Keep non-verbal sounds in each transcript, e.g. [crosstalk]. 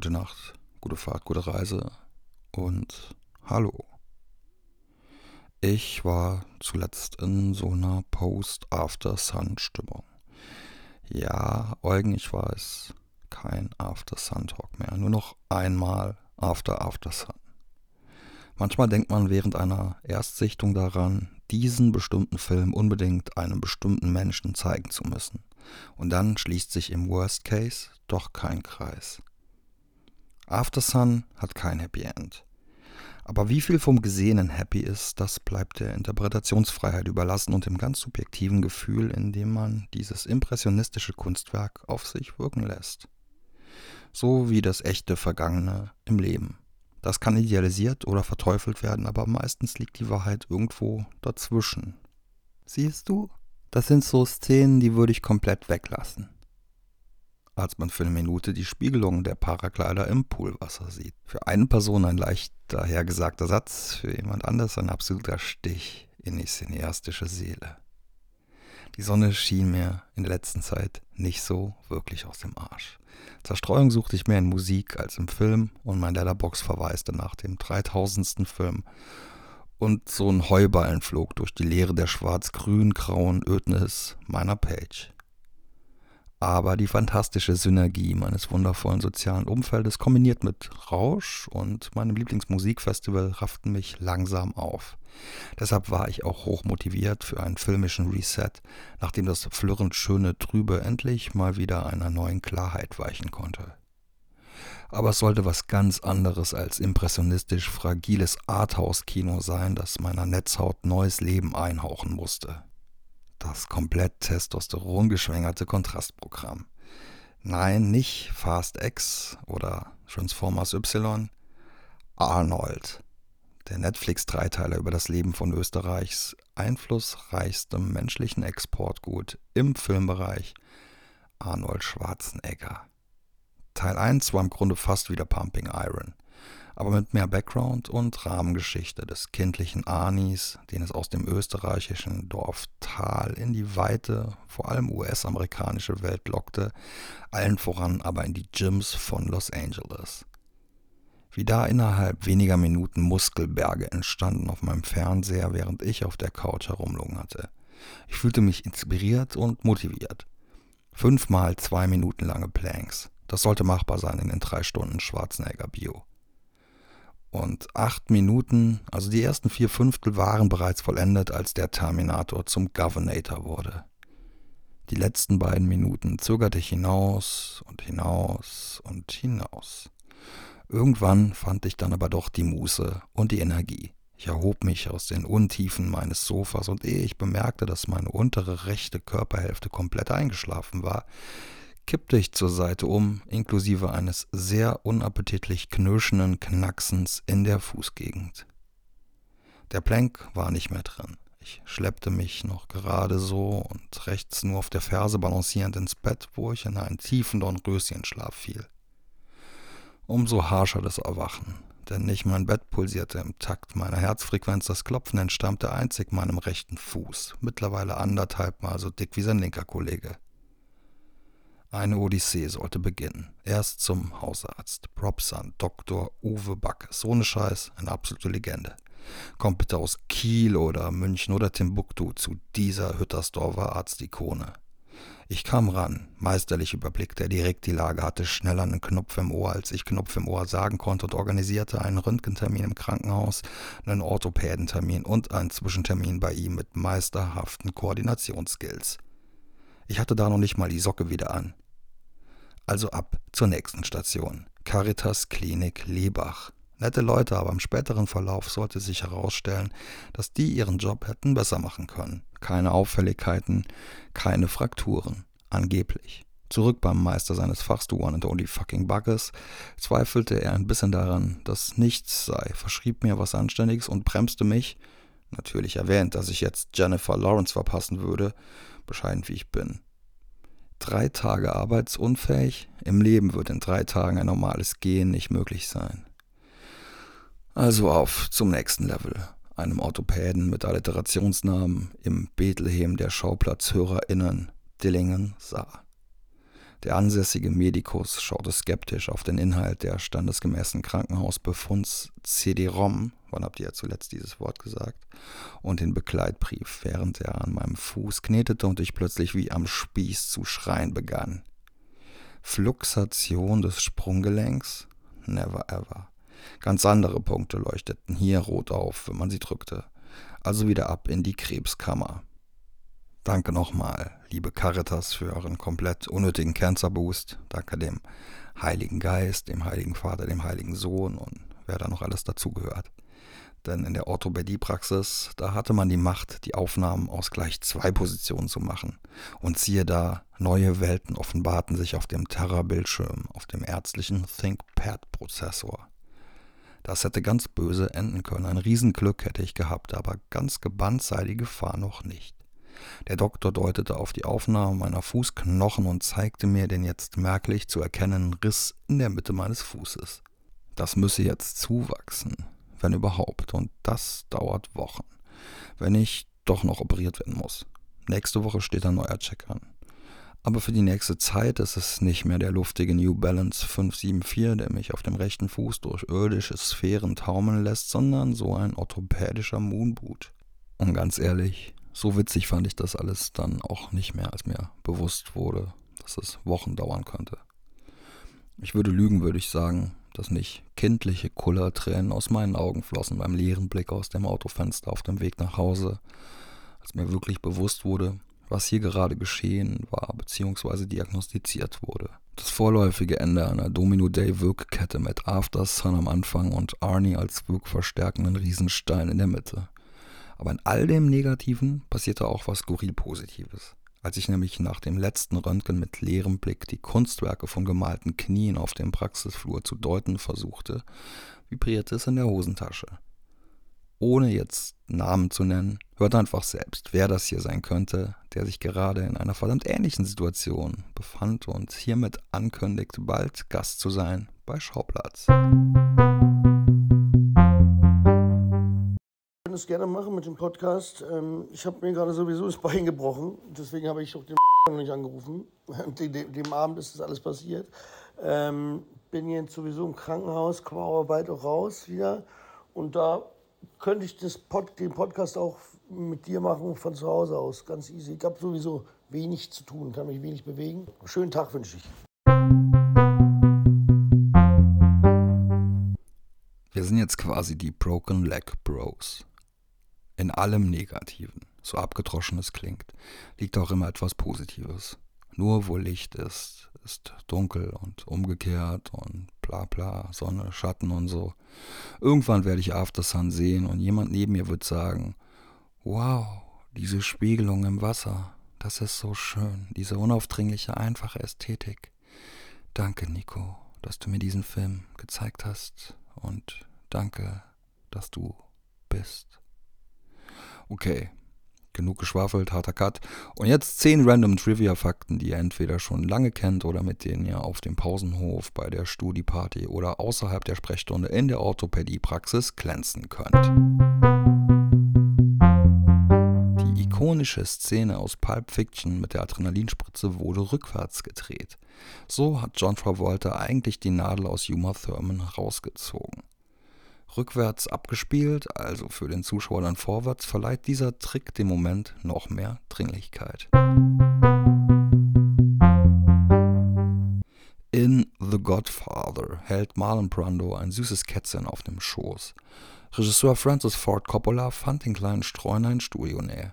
gute Nacht, gute Fahrt, gute Reise und hallo. Ich war zuletzt in so einer Post-After-Sun-Stimmung. Ja, Eugen, ich weiß, kein After-Sun-Talk mehr, nur noch einmal After-After-Sun. Manchmal denkt man während einer Erstsichtung daran, diesen bestimmten Film unbedingt einem bestimmten Menschen zeigen zu müssen. Und dann schließt sich im Worst Case doch kein Kreis. After Sun hat kein Happy End. Aber wie viel vom Gesehenen happy ist, das bleibt der Interpretationsfreiheit überlassen und dem ganz subjektiven Gefühl, in dem man dieses impressionistische Kunstwerk auf sich wirken lässt. So wie das echte Vergangene im Leben. Das kann idealisiert oder verteufelt werden, aber meistens liegt die Wahrheit irgendwo dazwischen. Siehst du? Das sind so Szenen, die würde ich komplett weglassen. Als man für eine Minute die Spiegelung der Paraglider im Poolwasser sieht. Für eine Person ein leicht dahergesagter Satz, für jemand anders ein absoluter Stich in die cineastische Seele. Die Sonne schien mir in der letzten Zeit nicht so wirklich aus dem Arsch. Zerstreuung suchte ich mehr in Musik als im Film und mein Letterbox verwaiste nach dem 3000. Film und so ein Heuballen flog durch die Leere der schwarz-grün-grauen Ödnis meiner Page. Aber die fantastische Synergie meines wundervollen sozialen Umfeldes kombiniert mit Rausch und meinem Lieblingsmusikfestival rafften mich langsam auf. Deshalb war ich auch hochmotiviert für einen filmischen Reset, nachdem das flirrend schöne Trübe endlich mal wieder einer neuen Klarheit weichen konnte aber es sollte was ganz anderes als impressionistisch fragiles Arthouse-Kino sein, das meiner Netzhaut neues Leben einhauchen musste. Das komplett testosterongeschwängerte Kontrastprogramm. Nein, nicht Fast X oder Transformers Y, Arnold, der Netflix-Dreiteiler über das Leben von Österreichs einflussreichstem menschlichen Exportgut im Filmbereich, Arnold Schwarzenegger. Teil 1 war im Grunde fast wieder Pumping Iron, aber mit mehr Background und Rahmengeschichte des kindlichen Anis, den es aus dem österreichischen Dorf Tal in die weite, vor allem US-amerikanische Welt lockte, allen voran aber in die Gyms von Los Angeles. Wie da innerhalb weniger Minuten Muskelberge entstanden auf meinem Fernseher, während ich auf der Couch herumlungerte. Ich fühlte mich inspiriert und motiviert. Fünfmal zwei Minuten lange Planks. Das sollte machbar sein in den drei Stunden Schwarzenegger Bio. Und acht Minuten, also die ersten vier Fünftel waren bereits vollendet, als der Terminator zum Governator wurde. Die letzten beiden Minuten zögerte ich hinaus und hinaus und hinaus. Irgendwann fand ich dann aber doch die Muße und die Energie. Ich erhob mich aus den Untiefen meines Sofas und ehe ich bemerkte, dass meine untere rechte Körperhälfte komplett eingeschlafen war, kippte ich zur Seite um, inklusive eines sehr unappetitlich knirschenden Knacksens in der Fußgegend. Der Plank war nicht mehr drin. Ich schleppte mich noch gerade so und rechts nur auf der Ferse balancierend ins Bett, wo ich in einen tiefen Dornröschenschlaf fiel. Umso harscher das Erwachen, denn nicht mein Bett pulsierte im Takt meiner Herzfrequenz, das Klopfen entstammte einzig meinem rechten Fuß, mittlerweile anderthalb Mal so dick wie sein linker Kollege. Eine Odyssee sollte beginnen. Erst zum Hausarzt. Props an Dr. Uwe Backes. Ohne Scheiß, eine absolute Legende. Kommt bitte aus Kiel oder München oder Timbuktu zu dieser Hüttersdorfer Arztikone. Ich kam ran, meisterlich überblickte er direkt die Lage, hatte schneller einen Knopf im Ohr, als ich Knopf im Ohr sagen konnte und organisierte einen Röntgentermin im Krankenhaus, einen Orthopädentermin und einen Zwischentermin bei ihm mit meisterhaften Koordinationsskills. Ich hatte da noch nicht mal die Socke wieder an. Also ab zur nächsten Station. Caritas Klinik Lebach. Nette Leute, aber im späteren Verlauf sollte sich herausstellen, dass die ihren Job hätten besser machen können. Keine Auffälligkeiten, keine Frakturen. Angeblich. Zurück beim Meister seines Fachs, du one and only fucking Buggers, zweifelte er ein bisschen daran, dass nichts sei, verschrieb mir was Anständiges und bremste mich, natürlich erwähnt, dass ich jetzt Jennifer Lawrence verpassen würde, bescheiden wie ich bin drei Tage arbeitsunfähig. Im Leben wird in drei Tagen ein normales Gehen nicht möglich sein. Also auf zum nächsten Level. Einem Orthopäden mit Alliterationsnamen im Bethlehem der Schauplatzhörerinnen Dillingen sah. Der ansässige Medikus schaute skeptisch auf den Inhalt der standesgemäßen Krankenhausbefunds CD-ROM, wann habt ihr ja zuletzt dieses Wort gesagt, und den Begleitbrief, während er an meinem Fuß knetete und ich plötzlich wie am Spieß zu schreien begann. Fluxation des Sprunggelenks? Never ever. Ganz andere Punkte leuchteten hier rot auf, wenn man sie drückte. Also wieder ab in die Krebskammer. Danke nochmal, liebe Caritas, für euren komplett unnötigen Cancer-Boost. Danke dem Heiligen Geist, dem Heiligen Vater, dem Heiligen Sohn und wer da noch alles dazugehört. Denn in der Orthopädie-Praxis, da hatte man die Macht, die Aufnahmen aus gleich zwei Positionen zu machen. Und siehe da, neue Welten offenbarten sich auf dem Terra-Bildschirm, auf dem ärztlichen ThinkPad-Prozessor. Das hätte ganz böse enden können. Ein Riesenglück hätte ich gehabt, aber ganz gebannt sei die Gefahr noch nicht. Der Doktor deutete auf die Aufnahme meiner Fußknochen und zeigte mir den jetzt merklich zu erkennenden Riss in der Mitte meines Fußes. Das müsse jetzt zuwachsen, wenn überhaupt, und das dauert Wochen, wenn ich doch noch operiert werden muss. Nächste Woche steht ein neuer Check an. Aber für die nächste Zeit ist es nicht mehr der luftige New Balance 574, der mich auf dem rechten Fuß durch irdische Sphären taumeln lässt, sondern so ein orthopädischer Moonboot. Und ganz ehrlich, so witzig fand ich das alles dann auch nicht mehr, als mir bewusst wurde, dass es Wochen dauern könnte. Ich würde lügen, würde ich sagen, dass nicht kindliche Kullertränen aus meinen Augen flossen beim leeren Blick aus dem Autofenster auf dem Weg nach Hause, als mir wirklich bewusst wurde, was hier gerade geschehen war bzw. diagnostiziert wurde. Das vorläufige Ende einer Domino-Day-Wirkkette mit After Sun am Anfang und Arnie als wirkverstärkenden Riesenstein in der Mitte. Aber in all dem Negativen passierte auch was skurril Positives. Als ich nämlich nach dem letzten Röntgen mit leerem Blick die Kunstwerke von gemalten Knien auf dem Praxisflur zu deuten versuchte, vibrierte es in der Hosentasche. Ohne jetzt Namen zu nennen, hört einfach selbst, wer das hier sein könnte, der sich gerade in einer verdammt ähnlichen Situation befand und hiermit ankündigt, bald Gast zu sein bei Schauplatz. Das gerne machen mit dem Podcast. Ähm, ich habe mir gerade sowieso das Bein gebrochen, deswegen habe ich auch den [laughs] noch nicht angerufen. [laughs] Dem, dem Abend ist das alles passiert. Ähm, bin jetzt sowieso im Krankenhaus, komme aber bald auch raus wieder. Und da könnte ich das Pod, den Podcast auch mit dir machen von zu Hause aus. Ganz easy. Ich habe sowieso wenig zu tun, kann mich wenig bewegen. Schönen Tag wünsche ich. Wir sind jetzt quasi die Broken Leg Bros in allem Negativen, so abgedroschen es klingt, liegt auch immer etwas Positives. Nur wo Licht ist, ist dunkel und umgekehrt und bla bla, Sonne, Schatten und so. Irgendwann werde ich After Sun sehen und jemand neben mir wird sagen, wow, diese Spiegelung im Wasser, das ist so schön, diese unaufdringliche, einfache Ästhetik. Danke, Nico, dass du mir diesen Film gezeigt hast und danke, dass du bist. Okay, genug geschwafelt, harter Cut. Und jetzt 10 random Trivia-Fakten, die ihr entweder schon lange kennt oder mit denen ihr auf dem Pausenhof, bei der Studieparty oder außerhalb der Sprechstunde in der Orthopädie-Praxis glänzen könnt. Die ikonische Szene aus Pulp Fiction mit der Adrenalinspritze wurde rückwärts gedreht. So hat John Travolta eigentlich die Nadel aus Uma Thurman rausgezogen rückwärts abgespielt, also für den Zuschauer dann vorwärts, verleiht dieser Trick dem Moment noch mehr Dringlichkeit. In The Godfather hält Marlon Brando ein süßes Kätzchen auf dem Schoß. Regisseur Francis Ford Coppola fand den kleinen Streuner in Studionähe.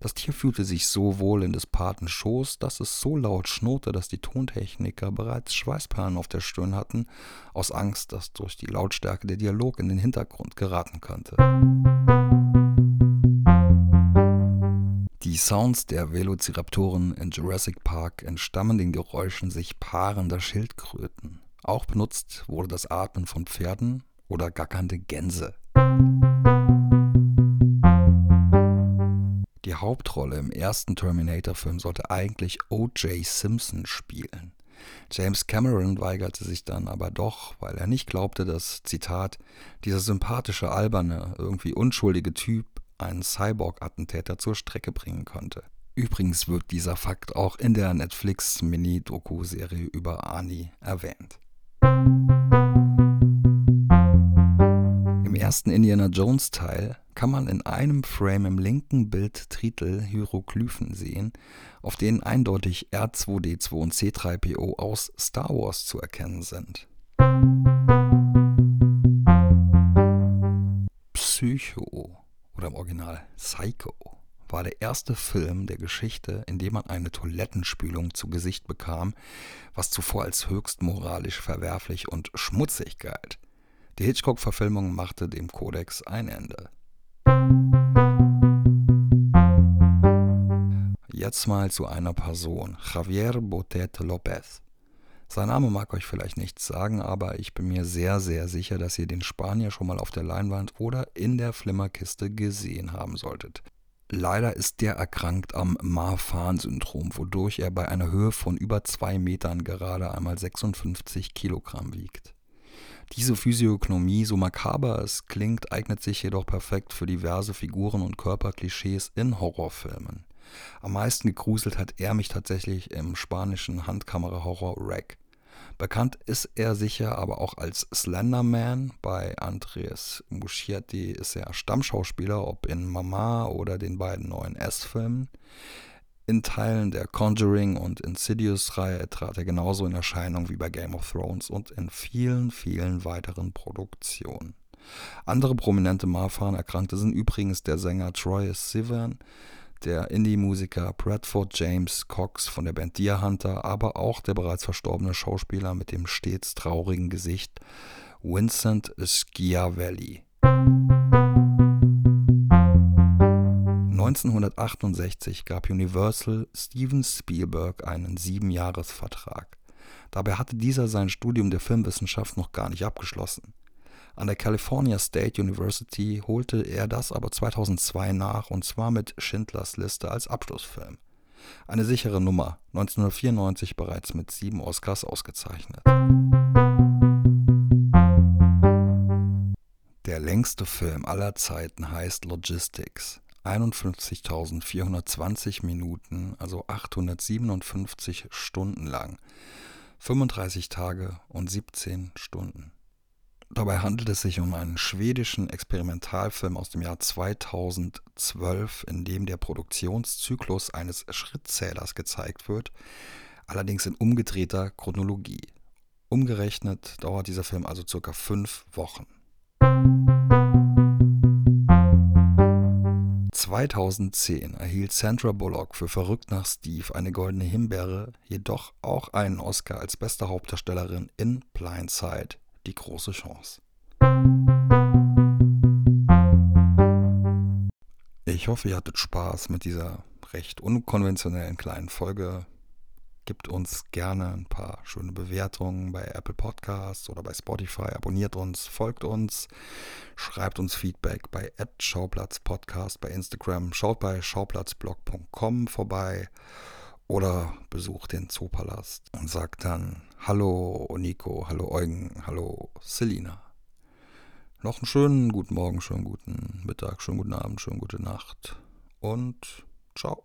Das Tier fühlte sich so wohl in des Paten Schoß, dass es so laut schnurrte, dass die Tontechniker bereits Schweißperlen auf der Stirn hatten, aus Angst, dass durch die Lautstärke der Dialog in den Hintergrund geraten könnte. Die Sounds der Velociraptoren in Jurassic Park entstammen den Geräuschen sich paarender Schildkröten. Auch benutzt wurde das Atmen von Pferden oder gackernde Gänse. Hauptrolle im ersten Terminator-Film sollte eigentlich O.J. Simpson spielen. James Cameron weigerte sich dann aber doch, weil er nicht glaubte, dass, Zitat, dieser sympathische, alberne, irgendwie unschuldige Typ einen Cyborg-Attentäter zur Strecke bringen konnte. Übrigens wird dieser Fakt auch in der Netflix-Mini-Doku-Serie über Arnie erwähnt. Im ersten Indiana Jones-Teil kann man in einem Frame im linken Bild Titel Hieroglyphen sehen, auf denen eindeutig R2D2 und C3PO aus Star Wars zu erkennen sind. Psycho oder im Original Psycho war der erste Film der Geschichte, in dem man eine Toilettenspülung zu Gesicht bekam, was zuvor als höchst moralisch verwerflich und schmutzig galt. Die Hitchcock-Verfilmung machte dem Kodex ein Ende. Jetzt mal zu einer Person, Javier Botet Lopez. Sein Name mag euch vielleicht nichts sagen, aber ich bin mir sehr, sehr sicher, dass ihr den Spanier schon mal auf der Leinwand oder in der Flimmerkiste gesehen haben solltet. Leider ist der erkrankt am Marfan-Syndrom, wodurch er bei einer Höhe von über zwei Metern gerade einmal 56 Kilogramm wiegt. Diese Physiognomie, so makaber es klingt, eignet sich jedoch perfekt für diverse Figuren und Körperklischees in Horrorfilmen. Am meisten gegruselt hat er mich tatsächlich im spanischen Handkamera-Horror Rack. Bekannt ist er sicher aber auch als Slenderman. Bei Andres Muschietti ist er Stammschauspieler, ob in Mama oder den beiden neuen S-Filmen. In Teilen der Conjuring und Insidious-Reihe trat er genauso in Erscheinung wie bei Game of Thrones und in vielen, vielen weiteren Produktionen. Andere prominente Marfan erkrankte sind übrigens der Sänger Troy Sivan, der Indie-Musiker Bradford James Cox von der Band Deer Hunter, aber auch der bereits verstorbene Schauspieler mit dem stets traurigen Gesicht Vincent Schiavelli. 1968 gab Universal Steven Spielberg einen Siebenjahresvertrag. Dabei hatte dieser sein Studium der Filmwissenschaft noch gar nicht abgeschlossen. An der California State University holte er das aber 2002 nach und zwar mit Schindlers Liste als Abschlussfilm. Eine sichere Nummer, 1994 bereits mit sieben Oscars ausgezeichnet. Der längste Film aller Zeiten heißt Logistics. 51.420 Minuten, also 857 Stunden lang. 35 Tage und 17 Stunden. Dabei handelt es sich um einen schwedischen Experimentalfilm aus dem Jahr 2012, in dem der Produktionszyklus eines Schrittzählers gezeigt wird, allerdings in umgedrehter Chronologie. Umgerechnet dauert dieser Film also circa fünf Wochen. 2010 erhielt Sandra Bullock für Verrückt nach Steve eine goldene Himbeere, jedoch auch einen Oscar als beste Hauptdarstellerin in Blindside die große Chance. Ich hoffe, ihr hattet Spaß mit dieser recht unkonventionellen kleinen Folge. Gebt uns gerne ein paar schöne Bewertungen bei Apple Podcasts oder bei Spotify. Abonniert uns, folgt uns, schreibt uns Feedback bei @schauplatzpodcast bei Instagram. Schaut bei schauplatzblog.com vorbei oder besucht den Zoopalast und sagt dann Hallo Nico, hallo Eugen, hallo Selina. Noch einen schönen guten Morgen, schönen guten Mittag, schönen guten Abend, schönen gute Nacht und ciao.